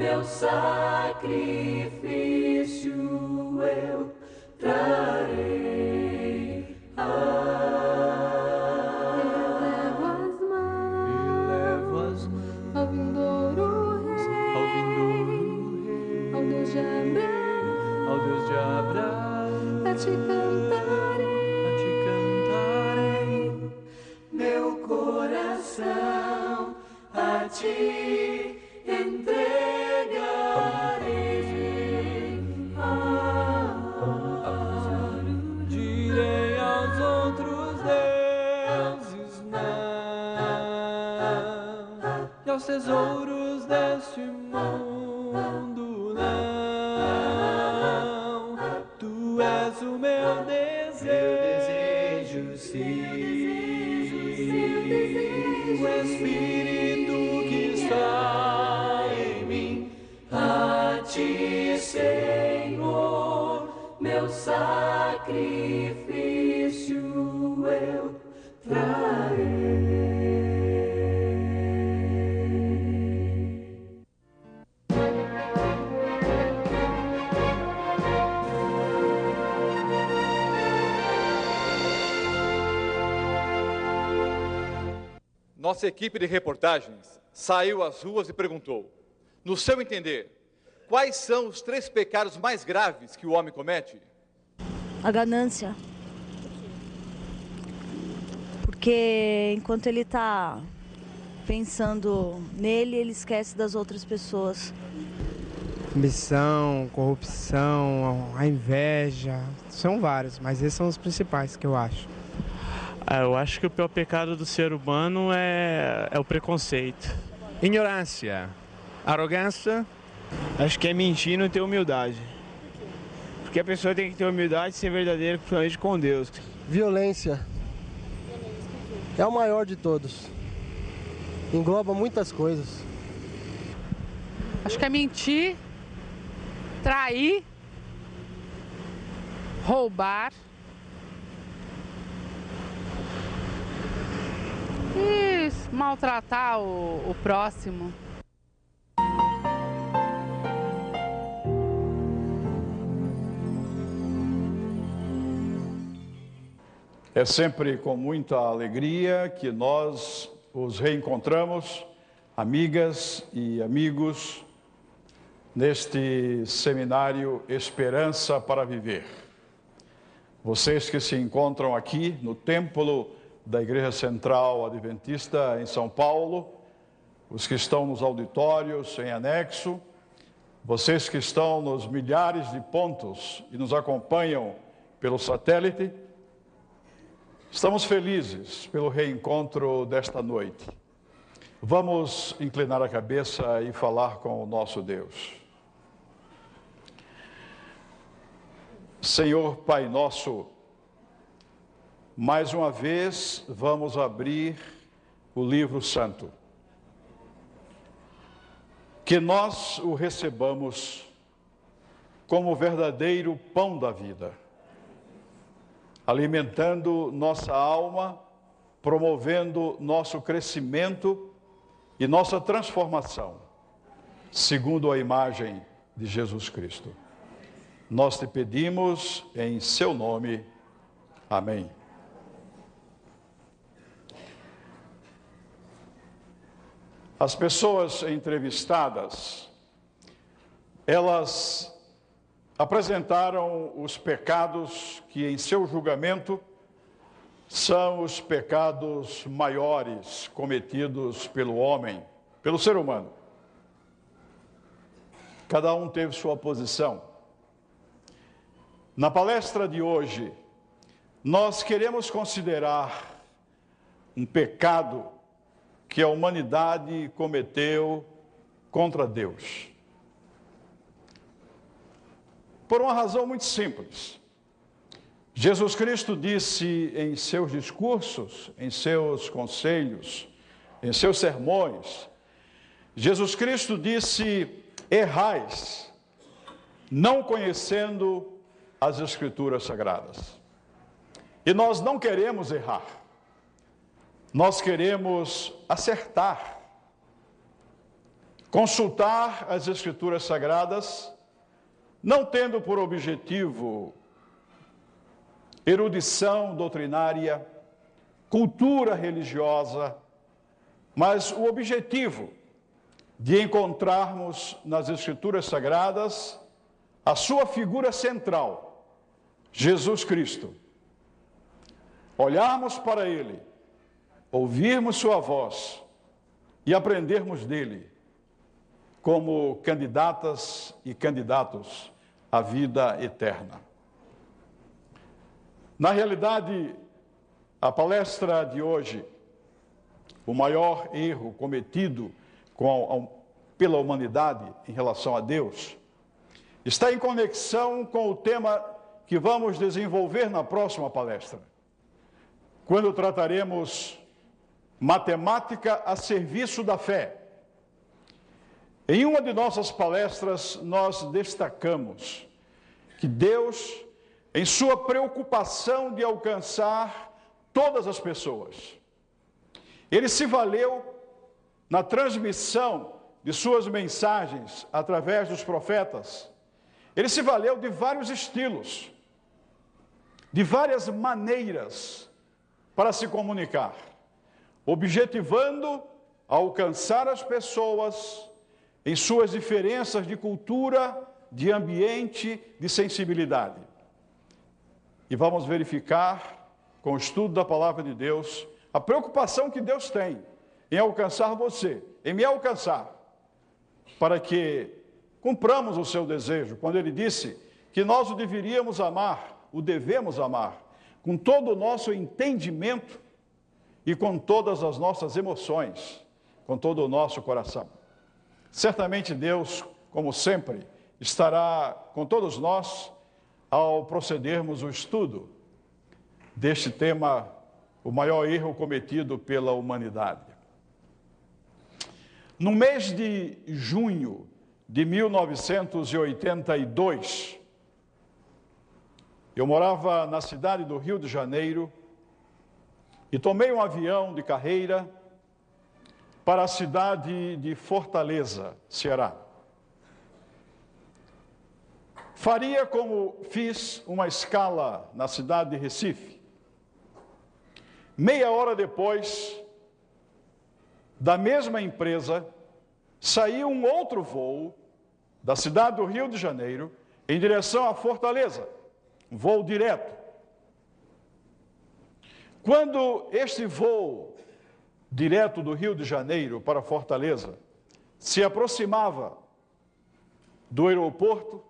meu sacrifício eu trarei. Elevo as mãos mãos ao vindouro Rei, ao vindouro Rei, ao Deus de Abraão, ao Deus de Abraão, a te cantarei. a te cantarei. Meu coração a ti tesouros deste mundo não. Tu és o meu desejo, sim. O Espírito que está em mim, a ti, Senhor, meu sacrifício Nossa equipe de reportagens saiu às ruas e perguntou: no seu entender, quais são os três pecados mais graves que o homem comete? A ganância. Porque enquanto ele está pensando nele, ele esquece das outras pessoas. Ambição, corrupção, a inveja, são vários, mas esses são os principais que eu acho. Ah, eu acho que o pior pecado do ser humano é, é o preconceito. Ignorância, arrogância. Acho que é mentir e não ter humildade. Porque a pessoa tem que ter humildade e ser verdadeira, principalmente com Deus. Violência. É o maior de todos. Engloba muitas coisas. Acho que é mentir, trair, roubar e maltratar o, o próximo. É sempre com muita alegria que nós os reencontramos, amigas e amigos, neste seminário Esperança para Viver. Vocês que se encontram aqui no templo da Igreja Central Adventista em São Paulo, os que estão nos auditórios em anexo, vocês que estão nos milhares de pontos e nos acompanham pelo satélite, Estamos felizes pelo reencontro desta noite. Vamos inclinar a cabeça e falar com o nosso Deus. Senhor Pai Nosso, mais uma vez vamos abrir o livro santo. Que nós o recebamos como verdadeiro pão da vida alimentando nossa alma, promovendo nosso crescimento e nossa transformação, segundo a imagem de Jesus Cristo. Nós te pedimos em seu nome. Amém. As pessoas entrevistadas, elas apresentaram os pecados que, em seu julgamento, são os pecados maiores cometidos pelo homem, pelo ser humano. Cada um teve sua posição. Na palestra de hoje, nós queremos considerar um pecado que a humanidade cometeu contra Deus. Por uma razão muito simples. Jesus Cristo disse em seus discursos, em seus conselhos, em seus sermões, Jesus Cristo disse: errais, não conhecendo as Escrituras Sagradas. E nós não queremos errar, nós queremos acertar, consultar as Escrituras Sagradas, não tendo por objetivo erudição doutrinária, cultura religiosa, mas o objetivo de encontrarmos nas Escrituras Sagradas a sua figura central, Jesus Cristo. Olharmos para Ele, ouvirmos Sua voz e aprendermos dele como candidatas e candidatos à vida eterna. Na realidade, a palestra de hoje, o maior erro cometido com a, pela humanidade em relação a Deus, está em conexão com o tema que vamos desenvolver na próxima palestra, quando trataremos matemática a serviço da fé. Em uma de nossas palestras, nós destacamos que Deus, em sua preocupação de alcançar todas as pessoas, ele se valeu na transmissão de suas mensagens através dos profetas, ele se valeu de vários estilos, de várias maneiras para se comunicar, objetivando alcançar as pessoas em suas diferenças de cultura, de ambiente, de sensibilidade. E vamos verificar, com o estudo da palavra de Deus, a preocupação que Deus tem em alcançar você, em me alcançar, para que cumpramos o seu desejo, quando ele disse que nós o deveríamos amar, o devemos amar, com todo o nosso entendimento e com todas as nossas emoções, com todo o nosso coração. Certamente Deus, como sempre, estará com todos nós ao procedermos o estudo deste tema, o maior erro cometido pela humanidade. No mês de junho de 1982, eu morava na cidade do Rio de Janeiro e tomei um avião de carreira para a cidade de Fortaleza, Ceará. Faria como fiz uma escala na cidade de Recife. Meia hora depois, da mesma empresa, saiu um outro voo da cidade do Rio de Janeiro em direção a Fortaleza, um voo direto. Quando este voo direto do Rio de Janeiro para Fortaleza se aproximava do aeroporto,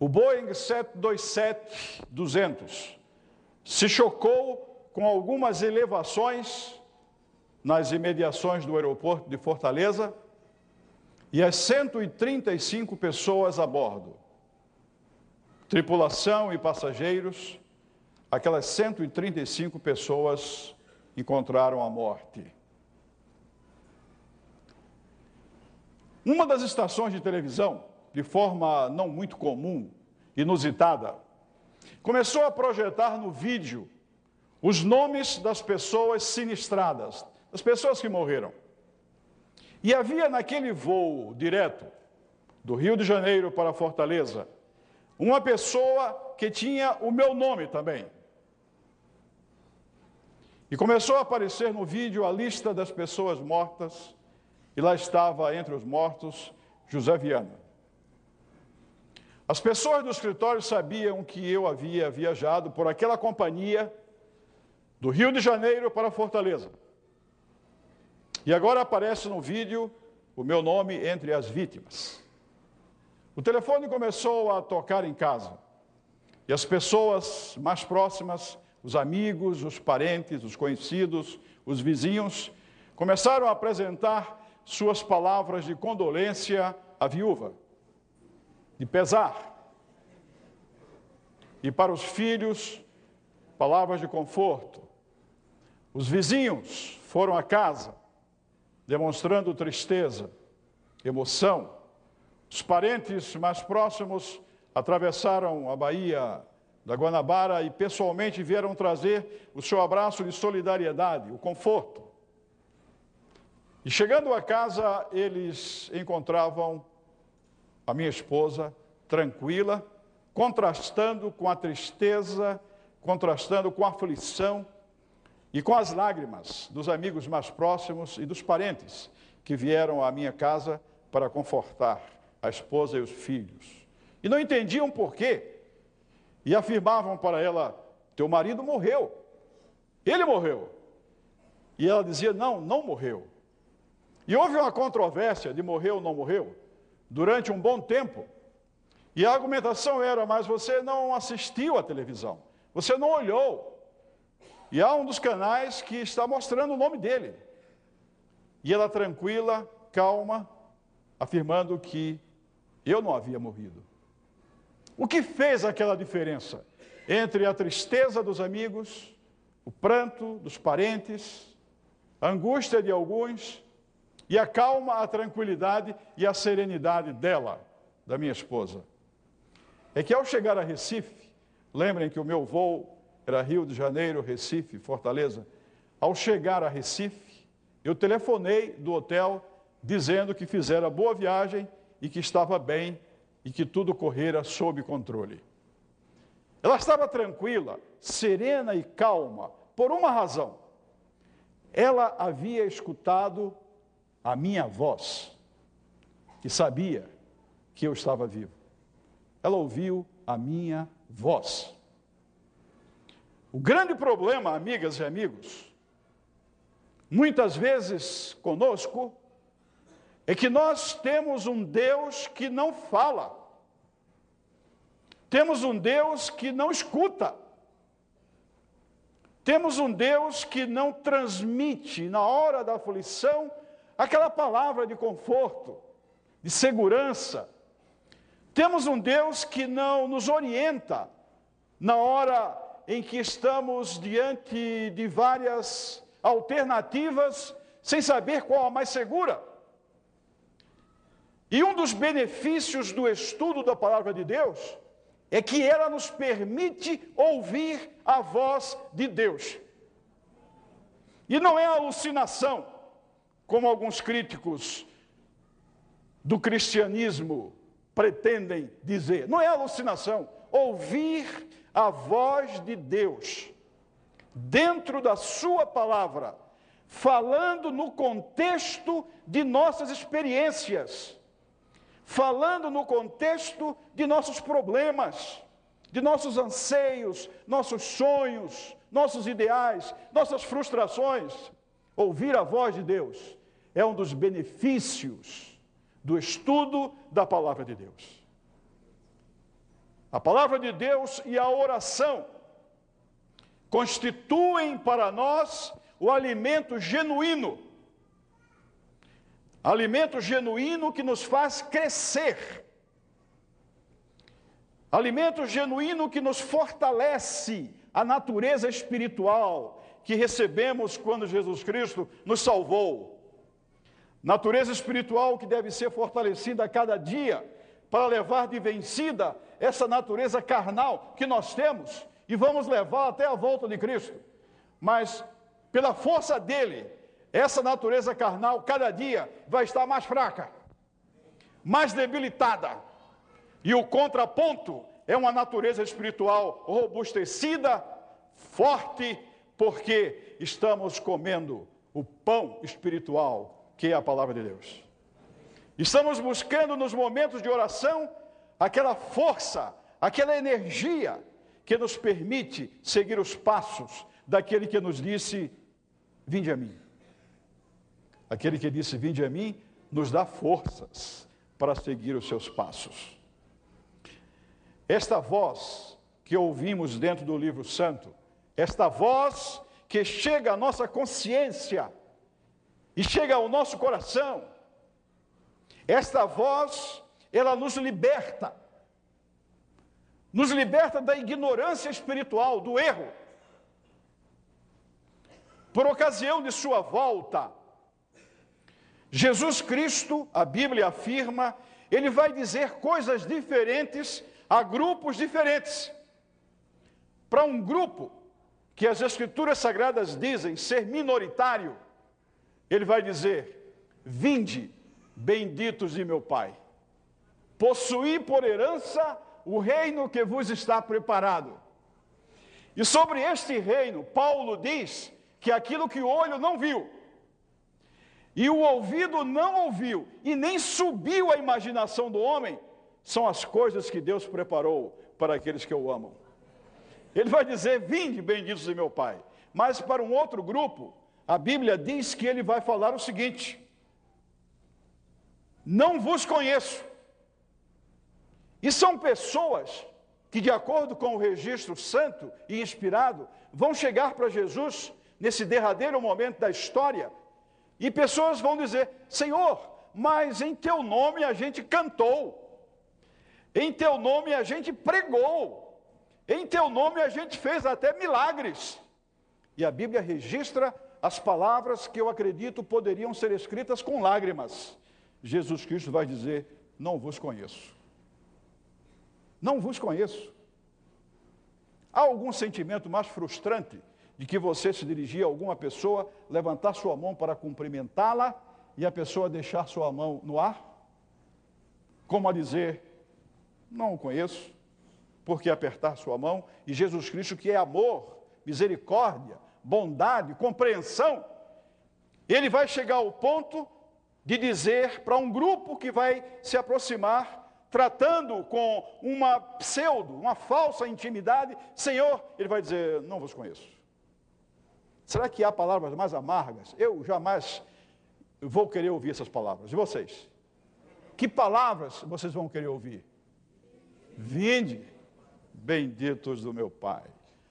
o Boeing 727-200 se chocou com algumas elevações nas imediações do aeroporto de Fortaleza e as 135 pessoas a bordo, tripulação e passageiros, aquelas 135 pessoas encontraram a morte. Uma das estações de televisão, de forma não muito comum, inusitada, começou a projetar no vídeo os nomes das pessoas sinistradas, as pessoas que morreram. E havia naquele voo direto do Rio de Janeiro para Fortaleza uma pessoa que tinha o meu nome também. E começou a aparecer no vídeo a lista das pessoas mortas, e lá estava entre os mortos José Viana. As pessoas do escritório sabiam que eu havia viajado por aquela companhia do Rio de Janeiro para Fortaleza. E agora aparece no vídeo o meu nome entre as vítimas. O telefone começou a tocar em casa. E as pessoas mais próximas, os amigos, os parentes, os conhecidos, os vizinhos, começaram a apresentar suas palavras de condolência à viúva, de pesar. E para os filhos, palavras de conforto. Os vizinhos foram à casa, demonstrando tristeza, emoção. Os parentes mais próximos atravessaram a Baía da Guanabara e pessoalmente vieram trazer o seu abraço de solidariedade, o conforto. E chegando a casa, eles encontravam a minha esposa tranquila, contrastando com a tristeza, contrastando com a aflição e com as lágrimas dos amigos mais próximos e dos parentes que vieram à minha casa para confortar a esposa e os filhos. E não entendiam por quê. E afirmavam para ela: Teu marido morreu. Ele morreu. E ela dizia: Não, não morreu. E houve uma controvérsia de morreu ou não morreu durante um bom tempo. E a argumentação era: Mas você não assistiu à televisão. Você não olhou. E há um dos canais que está mostrando o nome dele. E ela tranquila, calma, afirmando que eu não havia morrido. O que fez aquela diferença entre a tristeza dos amigos, o pranto dos parentes, a angústia de alguns e a calma, a tranquilidade e a serenidade dela, da minha esposa? É que ao chegar a Recife, lembrem que o meu voo era Rio de Janeiro, Recife, Fortaleza. Ao chegar a Recife, eu telefonei do hotel dizendo que fizera boa viagem e que estava bem e que tudo correra sob controle. Ela estava tranquila, serena e calma, por uma razão. Ela havia escutado a minha voz e sabia que eu estava vivo. Ela ouviu a minha voz. O grande problema, amigas e amigos, muitas vezes conosco, é que nós temos um Deus que não fala. Temos um Deus que não escuta. Temos um Deus que não transmite na hora da aflição aquela palavra de conforto, de segurança. Temos um Deus que não nos orienta na hora em que estamos diante de várias alternativas sem saber qual a mais segura. E um dos benefícios do estudo da palavra de Deus é que ela nos permite ouvir a voz de Deus. E não é alucinação, como alguns críticos do cristianismo pretendem dizer. Não é alucinação. Ouvir a voz de Deus dentro da Sua palavra, falando no contexto de nossas experiências, falando no contexto de nossos problemas, de nossos anseios, nossos sonhos, nossos ideais, nossas frustrações. Ouvir a voz de Deus é um dos benefícios do estudo da palavra de Deus. A palavra de Deus e a oração constituem para nós o alimento genuíno. Alimento genuíno que nos faz crescer. Alimento genuíno que nos fortalece a natureza espiritual que recebemos quando Jesus Cristo nos salvou. Natureza espiritual que deve ser fortalecida a cada dia para levar de vencida essa natureza carnal que nós temos e vamos levar até a volta de Cristo. Mas pela força dele, essa natureza carnal cada dia vai estar mais fraca, mais debilitada. E o contraponto é uma natureza espiritual robustecida, forte, porque estamos comendo o pão espiritual, que é a palavra de Deus. Estamos buscando nos momentos de oração aquela força, aquela energia que nos permite seguir os passos daquele que nos disse: Vinde a mim. Aquele que disse: Vinde a mim, nos dá forças para seguir os seus passos. Esta voz que ouvimos dentro do livro santo, esta voz que chega à nossa consciência e chega ao nosso coração, esta voz, ela nos liberta, nos liberta da ignorância espiritual, do erro. Por ocasião de sua volta, Jesus Cristo, a Bíblia afirma, ele vai dizer coisas diferentes a grupos diferentes. Para um grupo que as Escrituras Sagradas dizem ser minoritário, ele vai dizer: Vinde, benditos de meu Pai, possuí por herança o reino que vos está preparado. E sobre este reino, Paulo diz que aquilo que o olho não viu, e o ouvido não ouviu, e nem subiu à imaginação do homem, são as coisas que Deus preparou para aqueles que o amam. Ele vai dizer: Vinde, benditos de meu Pai. Mas para um outro grupo, a Bíblia diz que ele vai falar o seguinte: Não vos conheço. E são pessoas que, de acordo com o registro santo e inspirado, vão chegar para Jesus nesse derradeiro momento da história, e pessoas vão dizer: Senhor, mas em teu nome a gente cantou, em teu nome a gente pregou, em teu nome a gente fez até milagres. E a Bíblia registra as palavras que eu acredito poderiam ser escritas com lágrimas. Jesus Cristo vai dizer: Não vos conheço. Não vos conheço. Há algum sentimento mais frustrante de que você se dirigir a alguma pessoa, levantar sua mão para cumprimentá-la e a pessoa deixar sua mão no ar? Como a dizer: Não o conheço porque apertar sua mão, e Jesus Cristo, que é amor, misericórdia, bondade, compreensão, ele vai chegar ao ponto de dizer para um grupo que vai se aproximar, tratando com uma pseudo, uma falsa intimidade, Senhor, ele vai dizer: Não vos conheço. Será que há palavras mais amargas? Eu jamais vou querer ouvir essas palavras. E vocês? Que palavras vocês vão querer ouvir? Vinde benditos do meu Pai.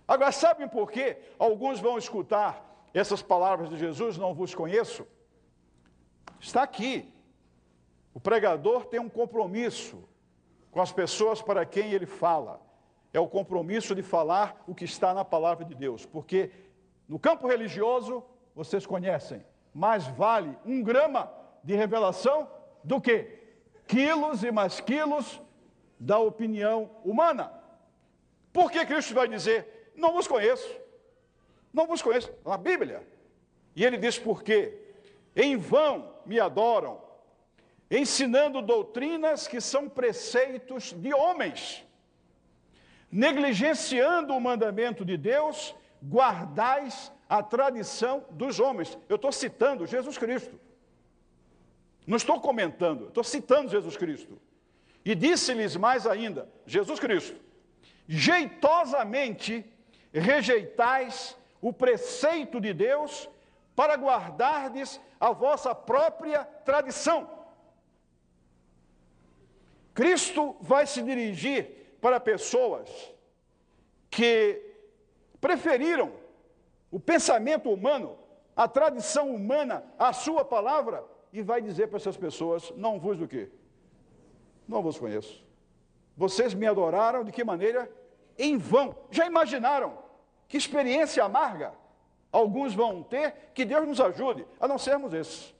Agora, sabem por quê? Alguns vão escutar essas palavras de Jesus, não vos conheço. Está aqui. O pregador tem um compromisso com as pessoas para quem ele fala. É o compromisso de falar o que está na palavra de Deus. Porque no campo religioso, vocês conhecem, mais vale um grama de revelação do que quilos e mais quilos da opinião humana. Por que Cristo vai dizer: Não vos conheço? Não vos conheço. Na Bíblia. E ele diz por quê? Em vão me adoram, ensinando doutrinas que são preceitos de homens, negligenciando o mandamento de Deus, guardais a tradição dos homens. Eu estou citando Jesus Cristo. Não estou comentando, estou citando Jesus Cristo. E disse-lhes mais ainda: Jesus Cristo, jeitosamente rejeitais o preceito de Deus para guardardes a vossa própria tradição. Cristo vai se dirigir para pessoas que preferiram o pensamento humano, a tradição humana, a sua palavra, e vai dizer para essas pessoas: não vos do quê? Não vos conheço. Vocês me adoraram de que maneira? Em vão. Já imaginaram que experiência amarga alguns vão ter? Que Deus nos ajude a não sermos esses.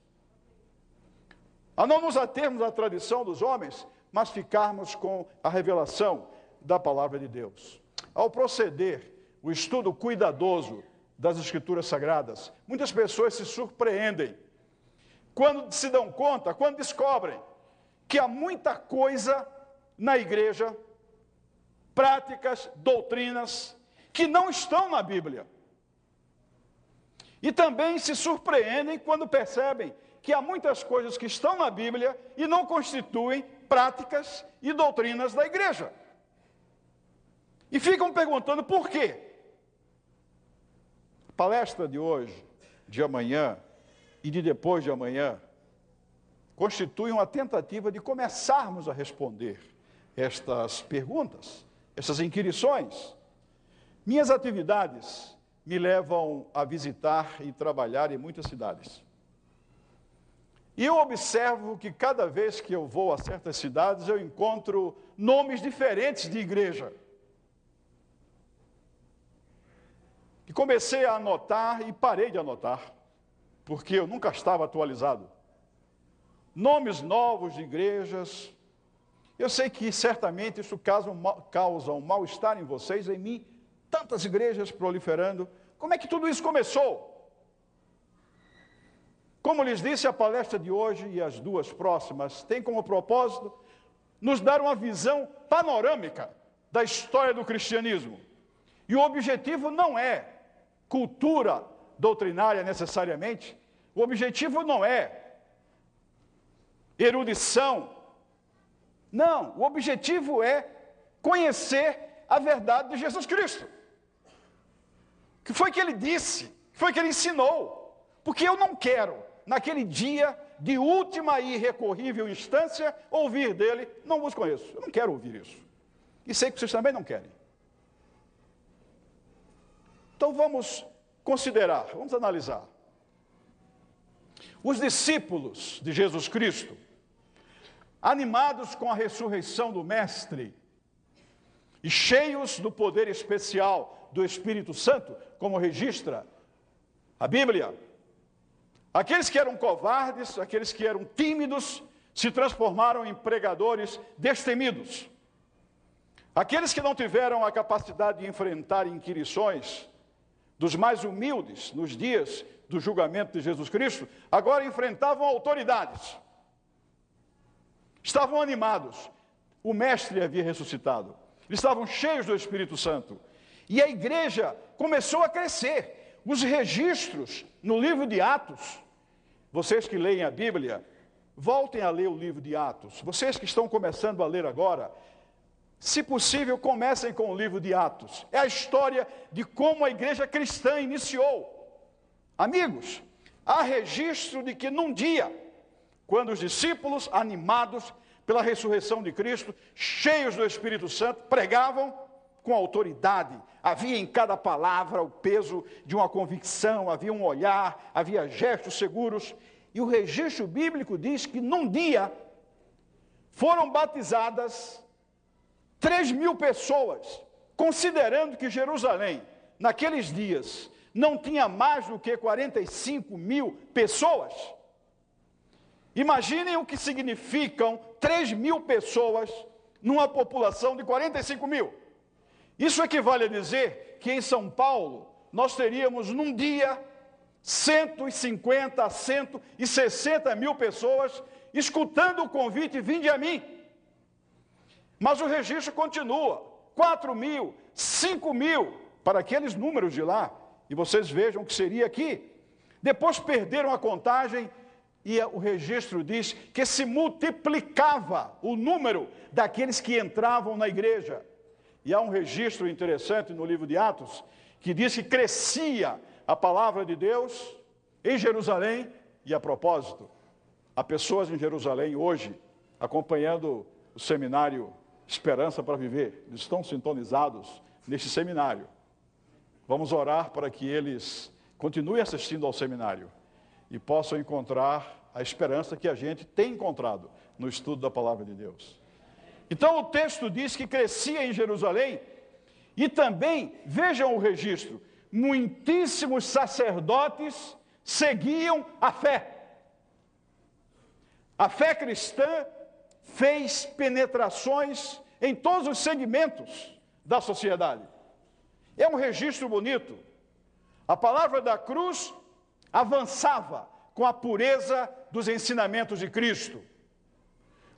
A não nos atermos à tradição dos homens, mas ficarmos com a revelação da palavra de Deus. Ao proceder o estudo cuidadoso das Escrituras Sagradas, muitas pessoas se surpreendem quando se dão conta, quando descobrem que há muita coisa na igreja práticas, doutrinas que não estão na Bíblia. E também se surpreendem quando percebem que há muitas coisas que estão na Bíblia e não constituem práticas e doutrinas da igreja. E ficam perguntando por quê. Palestra de hoje, de amanhã e de depois de amanhã constitui uma tentativa de começarmos a responder estas perguntas, essas inquirições. Minhas atividades me levam a visitar e trabalhar em muitas cidades. E eu observo que cada vez que eu vou a certas cidades, eu encontro nomes diferentes de igreja. Comecei a anotar e parei de anotar, porque eu nunca estava atualizado. Nomes novos de igrejas. Eu sei que certamente isso causa um, causa um mal-estar em vocês, em mim, tantas igrejas proliferando. Como é que tudo isso começou? Como lhes disse, a palestra de hoje e as duas próximas tem como propósito nos dar uma visão panorâmica da história do cristianismo. E o objetivo não é cultura doutrinária necessariamente, o objetivo não é erudição. Não, o objetivo é conhecer a verdade de Jesus Cristo. O que foi que ele disse? O que foi que ele ensinou? Porque eu não quero, naquele dia de última e irrecorrível instância, ouvir dele, não vos conheço. Eu não quero ouvir isso. E sei que vocês também não querem. Então vamos considerar, vamos analisar. Os discípulos de Jesus Cristo, animados com a ressurreição do Mestre e cheios do poder especial do Espírito Santo, como registra a Bíblia, aqueles que eram covardes, aqueles que eram tímidos, se transformaram em pregadores destemidos. Aqueles que não tiveram a capacidade de enfrentar inquirições, dos mais humildes nos dias do julgamento de Jesus Cristo, agora enfrentavam autoridades. Estavam animados. O Mestre havia ressuscitado. Estavam cheios do Espírito Santo. E a igreja começou a crescer. Os registros no livro de Atos, vocês que leem a Bíblia, voltem a ler o livro de Atos. Vocês que estão começando a ler agora, se possível, comecem com o livro de Atos. É a história de como a igreja cristã iniciou. Amigos, há registro de que num dia, quando os discípulos, animados pela ressurreição de Cristo, cheios do Espírito Santo, pregavam com autoridade, havia em cada palavra o peso de uma convicção, havia um olhar, havia gestos seguros, e o registro bíblico diz que num dia foram batizadas 3 mil pessoas, considerando que Jerusalém, naqueles dias, não tinha mais do que 45 mil pessoas. Imaginem o que significam 3 mil pessoas numa população de 45 mil. Isso equivale a dizer que em São Paulo nós teríamos num dia 150 a 160 mil pessoas escutando o convite: vinde a mim. Mas o registro continua: 4 mil, 5 mil, para aqueles números de lá. E vocês vejam o que seria aqui. Depois perderam a contagem e o registro diz que se multiplicava o número daqueles que entravam na igreja. E há um registro interessante no livro de Atos que diz que crescia a palavra de Deus em Jerusalém e a propósito. Há pessoas em Jerusalém hoje acompanhando o seminário esperança para viver. Eles estão sintonizados neste seminário. Vamos orar para que eles continuem assistindo ao seminário e possam encontrar a esperança que a gente tem encontrado no estudo da palavra de Deus. Então o texto diz que crescia em Jerusalém e também, vejam o registro, muitíssimos sacerdotes seguiam a fé. A fé cristã fez penetrações em todos os segmentos da sociedade. É um registro bonito. A palavra da cruz avançava com a pureza dos ensinamentos de Cristo.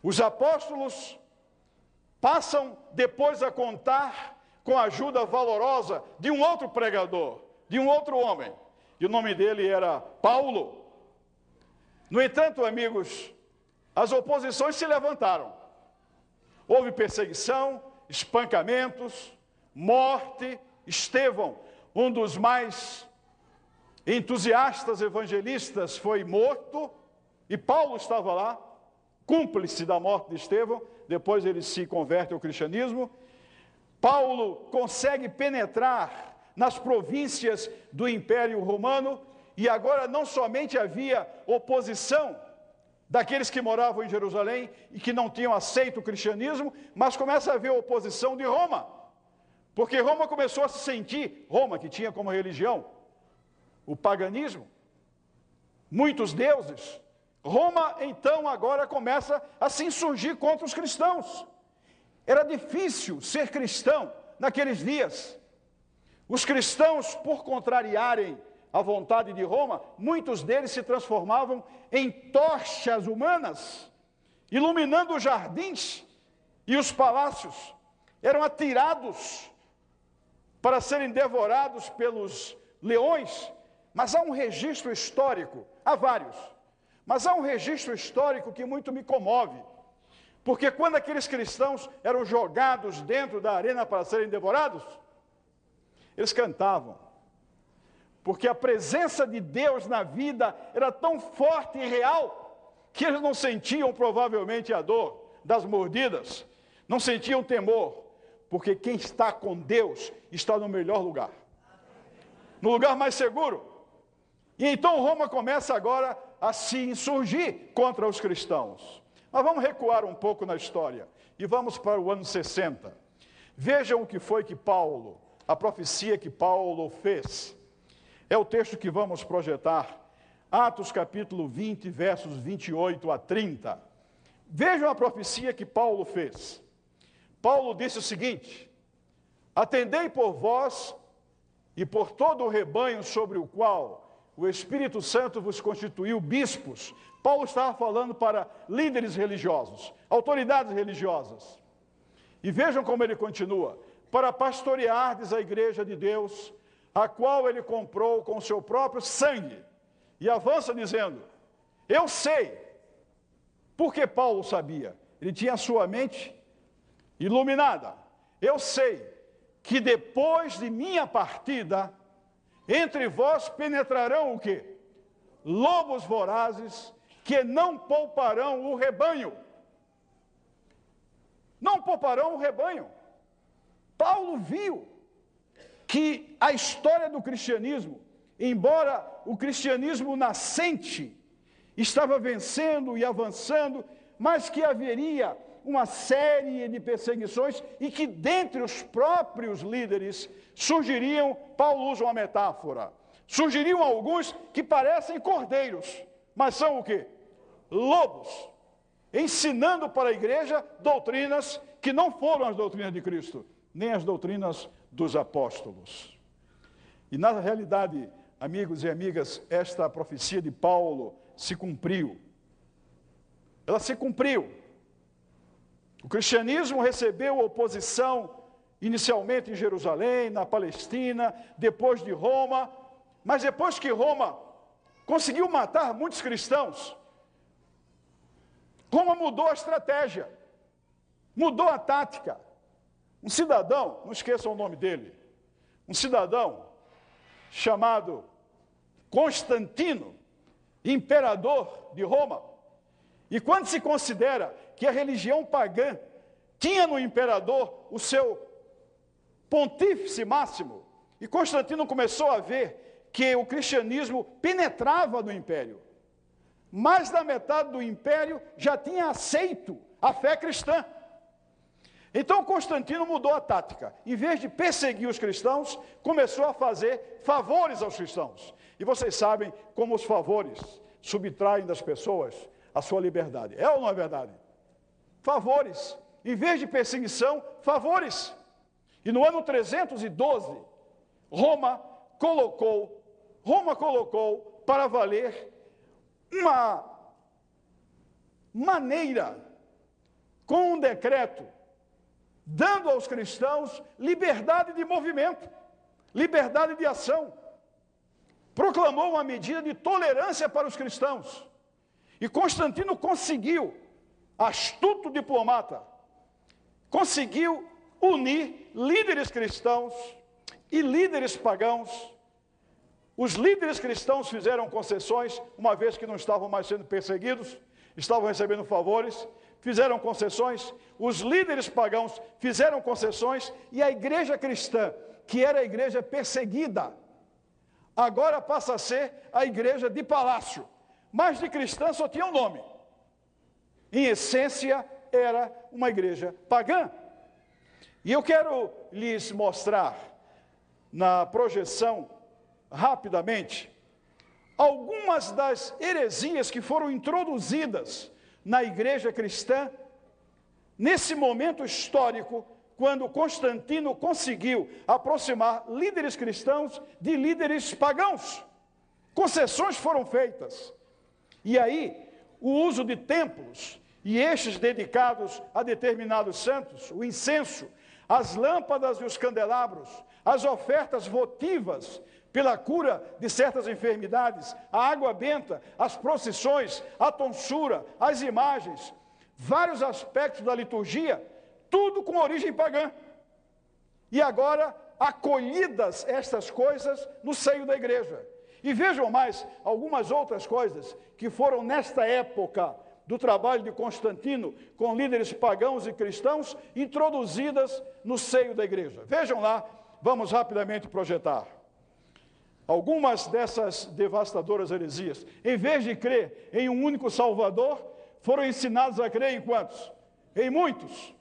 Os apóstolos passam depois a contar com a ajuda valorosa de um outro pregador, de um outro homem, e o nome dele era Paulo. No entanto, amigos, as oposições se levantaram. Houve perseguição, espancamentos, morte. Estevão, um dos mais entusiastas evangelistas, foi morto e Paulo estava lá, cúmplice da morte de Estevão. Depois ele se converte ao cristianismo. Paulo consegue penetrar nas províncias do Império Romano e agora não somente havia oposição daqueles que moravam em Jerusalém e que não tinham aceito o cristianismo, mas começa a haver oposição de Roma. Porque Roma começou a se sentir, Roma que tinha como religião o paganismo, muitos deuses. Roma então agora começa a se insurgir contra os cristãos. Era difícil ser cristão naqueles dias. Os cristãos, por contrariarem a vontade de Roma, muitos deles se transformavam em tochas humanas, iluminando os jardins e os palácios. Eram atirados para serem devorados pelos leões. Mas há um registro histórico, há vários, mas há um registro histórico que muito me comove. Porque quando aqueles cristãos eram jogados dentro da arena para serem devorados, eles cantavam. Porque a presença de Deus na vida era tão forte e real que eles não sentiam provavelmente a dor das mordidas, não sentiam temor, porque quem está com Deus está no melhor lugar no lugar mais seguro. E então Roma começa agora a se insurgir contra os cristãos. Mas vamos recuar um pouco na história e vamos para o ano 60. Vejam o que foi que Paulo, a profecia que Paulo fez. É o texto que vamos projetar. Atos capítulo 20, versos 28 a 30. Vejam a profecia que Paulo fez. Paulo disse o seguinte: Atendei por vós e por todo o rebanho sobre o qual o Espírito Santo vos constituiu bispos. Paulo estava falando para líderes religiosos, autoridades religiosas. E vejam como ele continua: para pastoreardes a igreja de Deus, a qual ele comprou com seu próprio sangue. E avança dizendo: Eu sei. Porque Paulo sabia? Ele tinha a sua mente iluminada. Eu sei que depois de minha partida, entre vós penetrarão o quê? Lobos vorazes que não pouparão o rebanho. Não pouparão o rebanho. Paulo viu que a história do cristianismo, embora o cristianismo nascente estava vencendo e avançando, mas que haveria uma série de perseguições e que dentre os próprios líderes surgiriam, Paulo usa uma metáfora, surgiriam alguns que parecem cordeiros, mas são o que? Lobos, ensinando para a igreja doutrinas que não foram as doutrinas de Cristo, nem as doutrinas dos apóstolos. E na realidade, amigos e amigas, esta profecia de Paulo se cumpriu. Ela se cumpriu. O cristianismo recebeu oposição inicialmente em Jerusalém, na Palestina, depois de Roma, mas depois que Roma conseguiu matar muitos cristãos, Roma mudou a estratégia, mudou a tática. Um cidadão, não esqueçam o nome dele, um cidadão chamado Constantino, imperador de Roma, e quando se considera que a religião pagã tinha no imperador o seu pontífice máximo, e Constantino começou a ver que o cristianismo penetrava no império. Mais da metade do império já tinha aceito a fé cristã. Então Constantino mudou a tática. Em vez de perseguir os cristãos, começou a fazer favores aos cristãos. E vocês sabem como os favores subtraem das pessoas a sua liberdade. É ou não é verdade? Favores. Em vez de perseguição, favores. E no ano 312, Roma colocou, Roma colocou para valer uma maneira com um decreto dando aos cristãos liberdade de movimento, liberdade de ação. proclamou uma medida de tolerância para os cristãos. E Constantino conseguiu, astuto diplomata, conseguiu unir líderes cristãos e líderes pagãos. Os líderes cristãos fizeram concessões, uma vez que não estavam mais sendo perseguidos, estavam recebendo favores, fizeram concessões, os líderes pagãos fizeram concessões, e a igreja cristã, que era a igreja perseguida, agora passa a ser a igreja de palácio, mas de cristã só tinha um nome. Em essência, era uma igreja pagã. E eu quero lhes mostrar na projeção, rapidamente, algumas das heresias que foram introduzidas na igreja cristã nesse momento histórico, quando Constantino conseguiu aproximar líderes cristãos de líderes pagãos. Concessões foram feitas. E aí, o uso de templos e estes dedicados a determinados santos, o incenso, as lâmpadas e os candelabros, as ofertas votivas pela cura de certas enfermidades, a água benta, as procissões, a tonsura, as imagens, vários aspectos da liturgia, tudo com origem pagã. E agora acolhidas estas coisas no seio da igreja. E vejam mais algumas outras coisas que foram nesta época do trabalho de Constantino com líderes pagãos e cristãos introduzidas no seio da igreja. Vejam lá, vamos rapidamente projetar. Algumas dessas devastadoras heresias, em vez de crer em um único Salvador, foram ensinados a crer em quantos? Em muitos.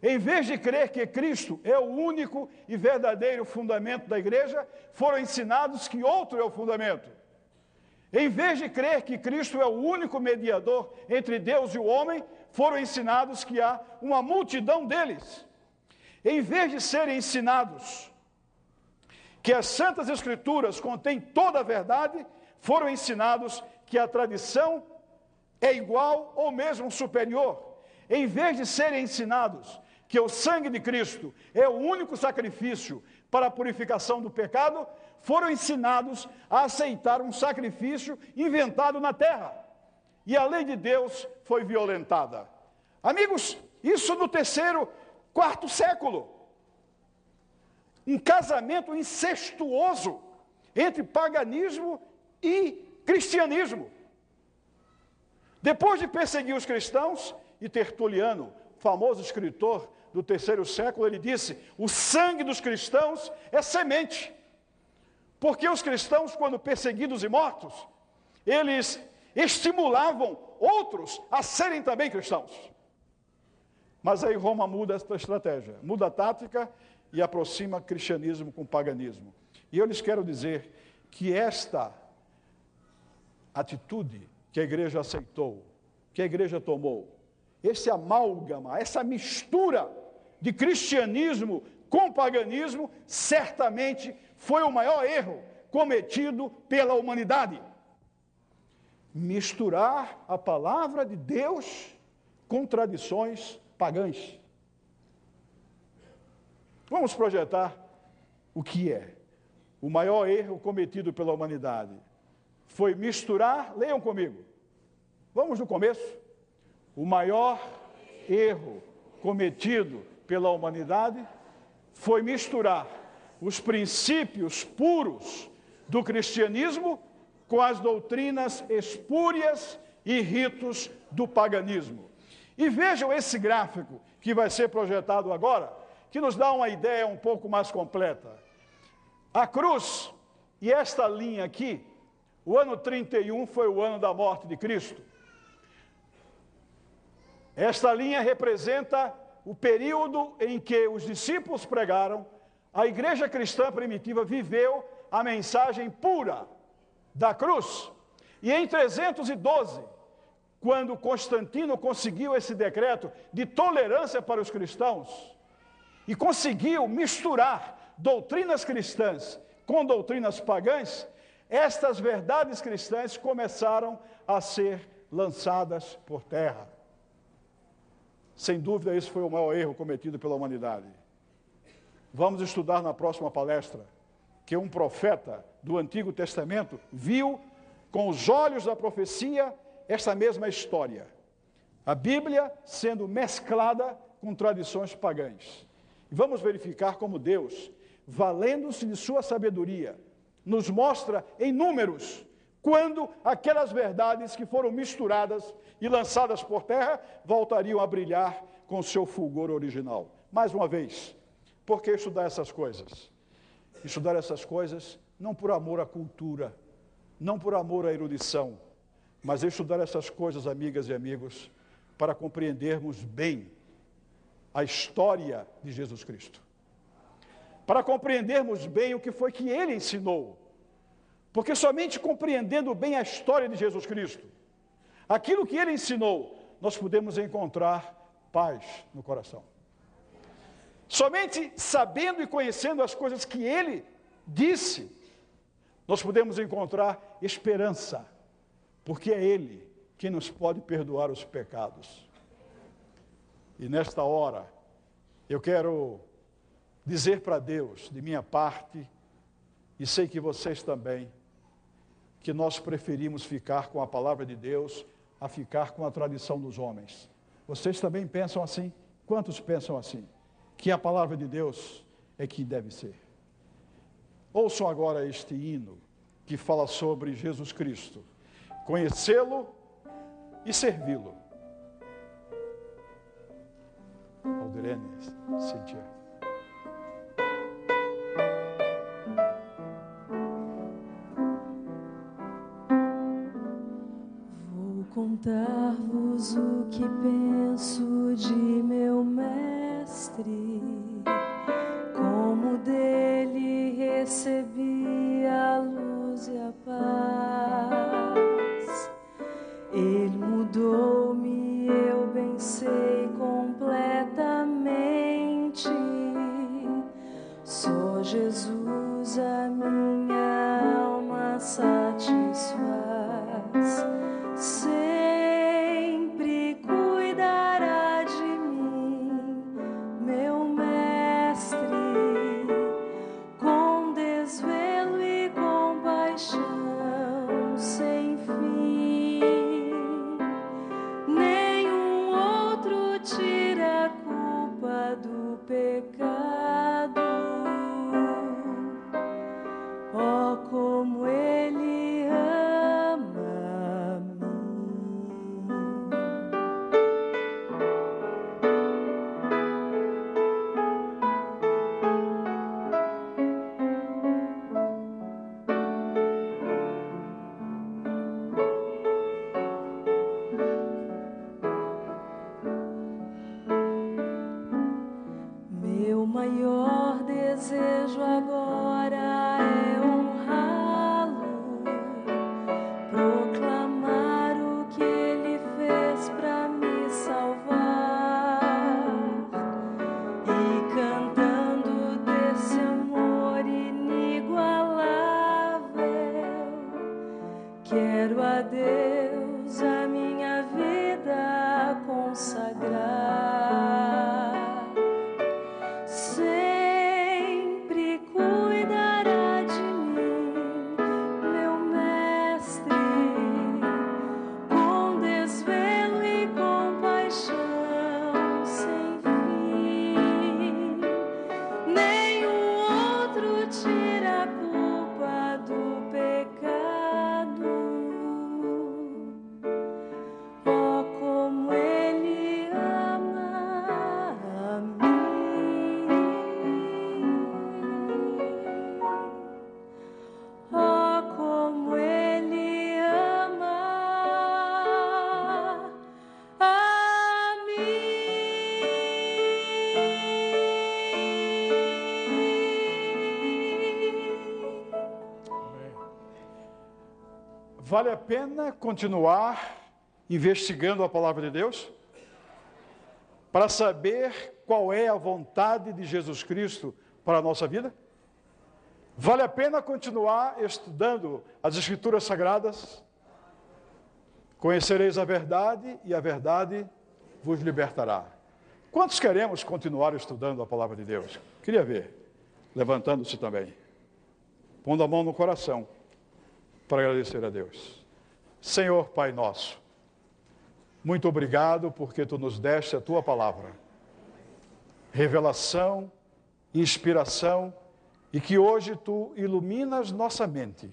Em vez de crer que Cristo é o único e verdadeiro fundamento da igreja, foram ensinados que outro é o fundamento. Em vez de crer que Cristo é o único mediador entre Deus e o homem, foram ensinados que há uma multidão deles. Em vez de serem ensinados que as Santas Escrituras contêm toda a verdade, foram ensinados que a tradição é igual ou mesmo superior. Em vez de serem ensinados que o sangue de Cristo é o único sacrifício para a purificação do pecado, foram ensinados a aceitar um sacrifício inventado na terra. E a lei de Deus foi violentada. Amigos, isso no terceiro, quarto século. Um casamento incestuoso entre paganismo e cristianismo. Depois de perseguir os cristãos, e Tertuliano, famoso escritor do terceiro século, ele disse: o sangue dos cristãos é semente. Porque os cristãos, quando perseguidos e mortos, eles estimulavam outros a serem também cristãos. Mas aí Roma muda esta estratégia, muda a tática e aproxima cristianismo com paganismo. E eu lhes quero dizer que esta atitude que a igreja aceitou, que a igreja tomou, esse amálgama, essa mistura de cristianismo com paganismo, certamente foi o maior erro cometido pela humanidade. Misturar a palavra de Deus com tradições pagãs. Vamos projetar o que é o maior erro cometido pela humanidade. Foi misturar, leiam comigo. Vamos no começo. O maior erro cometido pela humanidade foi misturar os princípios puros do cristianismo com as doutrinas espúrias e ritos do paganismo. E vejam esse gráfico que vai ser projetado agora, que nos dá uma ideia um pouco mais completa. A cruz e esta linha aqui, o ano 31 foi o ano da morte de Cristo. Esta linha representa o período em que os discípulos pregaram a igreja cristã primitiva viveu a mensagem pura da cruz. E em 312, quando Constantino conseguiu esse decreto de tolerância para os cristãos e conseguiu misturar doutrinas cristãs com doutrinas pagãs, estas verdades cristãs começaram a ser lançadas por terra. Sem dúvida, esse foi o maior erro cometido pela humanidade. Vamos estudar na próxima palestra que um profeta do Antigo Testamento viu com os olhos da profecia esta mesma história. A Bíblia sendo mesclada com tradições pagãs. Vamos verificar como Deus, valendo-se de sua sabedoria, nos mostra em números quando aquelas verdades que foram misturadas e lançadas por terra voltariam a brilhar com seu fulgor original. Mais uma vez, por que estudar essas coisas? Estudar essas coisas não por amor à cultura, não por amor à erudição, mas estudar essas coisas, amigas e amigos, para compreendermos bem a história de Jesus Cristo. Para compreendermos bem o que foi que ele ensinou. Porque somente compreendendo bem a história de Jesus Cristo, aquilo que ele ensinou, nós podemos encontrar paz no coração. Somente sabendo e conhecendo as coisas que ele disse, nós podemos encontrar esperança, porque é ele que nos pode perdoar os pecados. E nesta hora, eu quero dizer para Deus, de minha parte, e sei que vocês também, que nós preferimos ficar com a palavra de Deus a ficar com a tradição dos homens. Vocês também pensam assim? Quantos pensam assim? Que a palavra de Deus é que deve ser. Ouçam agora este hino que fala sobre Jesus Cristo, conhecê-lo e servi-lo. Aldirene, Cíntia. Vou contar-vos o que penso de meu mestre, Vale a pena continuar investigando a palavra de Deus? Para saber qual é a vontade de Jesus Cristo para a nossa vida? Vale a pena continuar estudando as Escrituras Sagradas? Conhecereis a verdade e a verdade vos libertará. Quantos queremos continuar estudando a palavra de Deus? Queria ver, levantando-se também. pondo a mão no coração para agradecer a Deus. Senhor Pai nosso, muito obrigado porque tu nos deste a tua palavra. Revelação, inspiração e que hoje tu iluminas nossa mente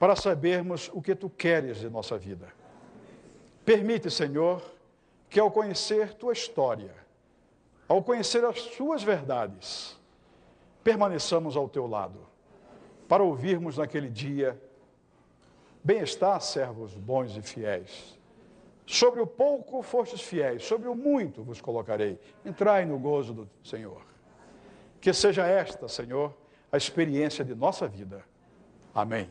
para sabermos o que tu queres de nossa vida. Permite, Senhor, que ao conhecer tua história, ao conhecer as suas verdades, permaneçamos ao teu lado, para ouvirmos naquele dia: Bem-estar, servos bons e fiéis. Sobre o pouco fostes fiéis, sobre o muito vos colocarei. Entrai no gozo do Senhor. Que seja esta, Senhor, a experiência de nossa vida. Amém.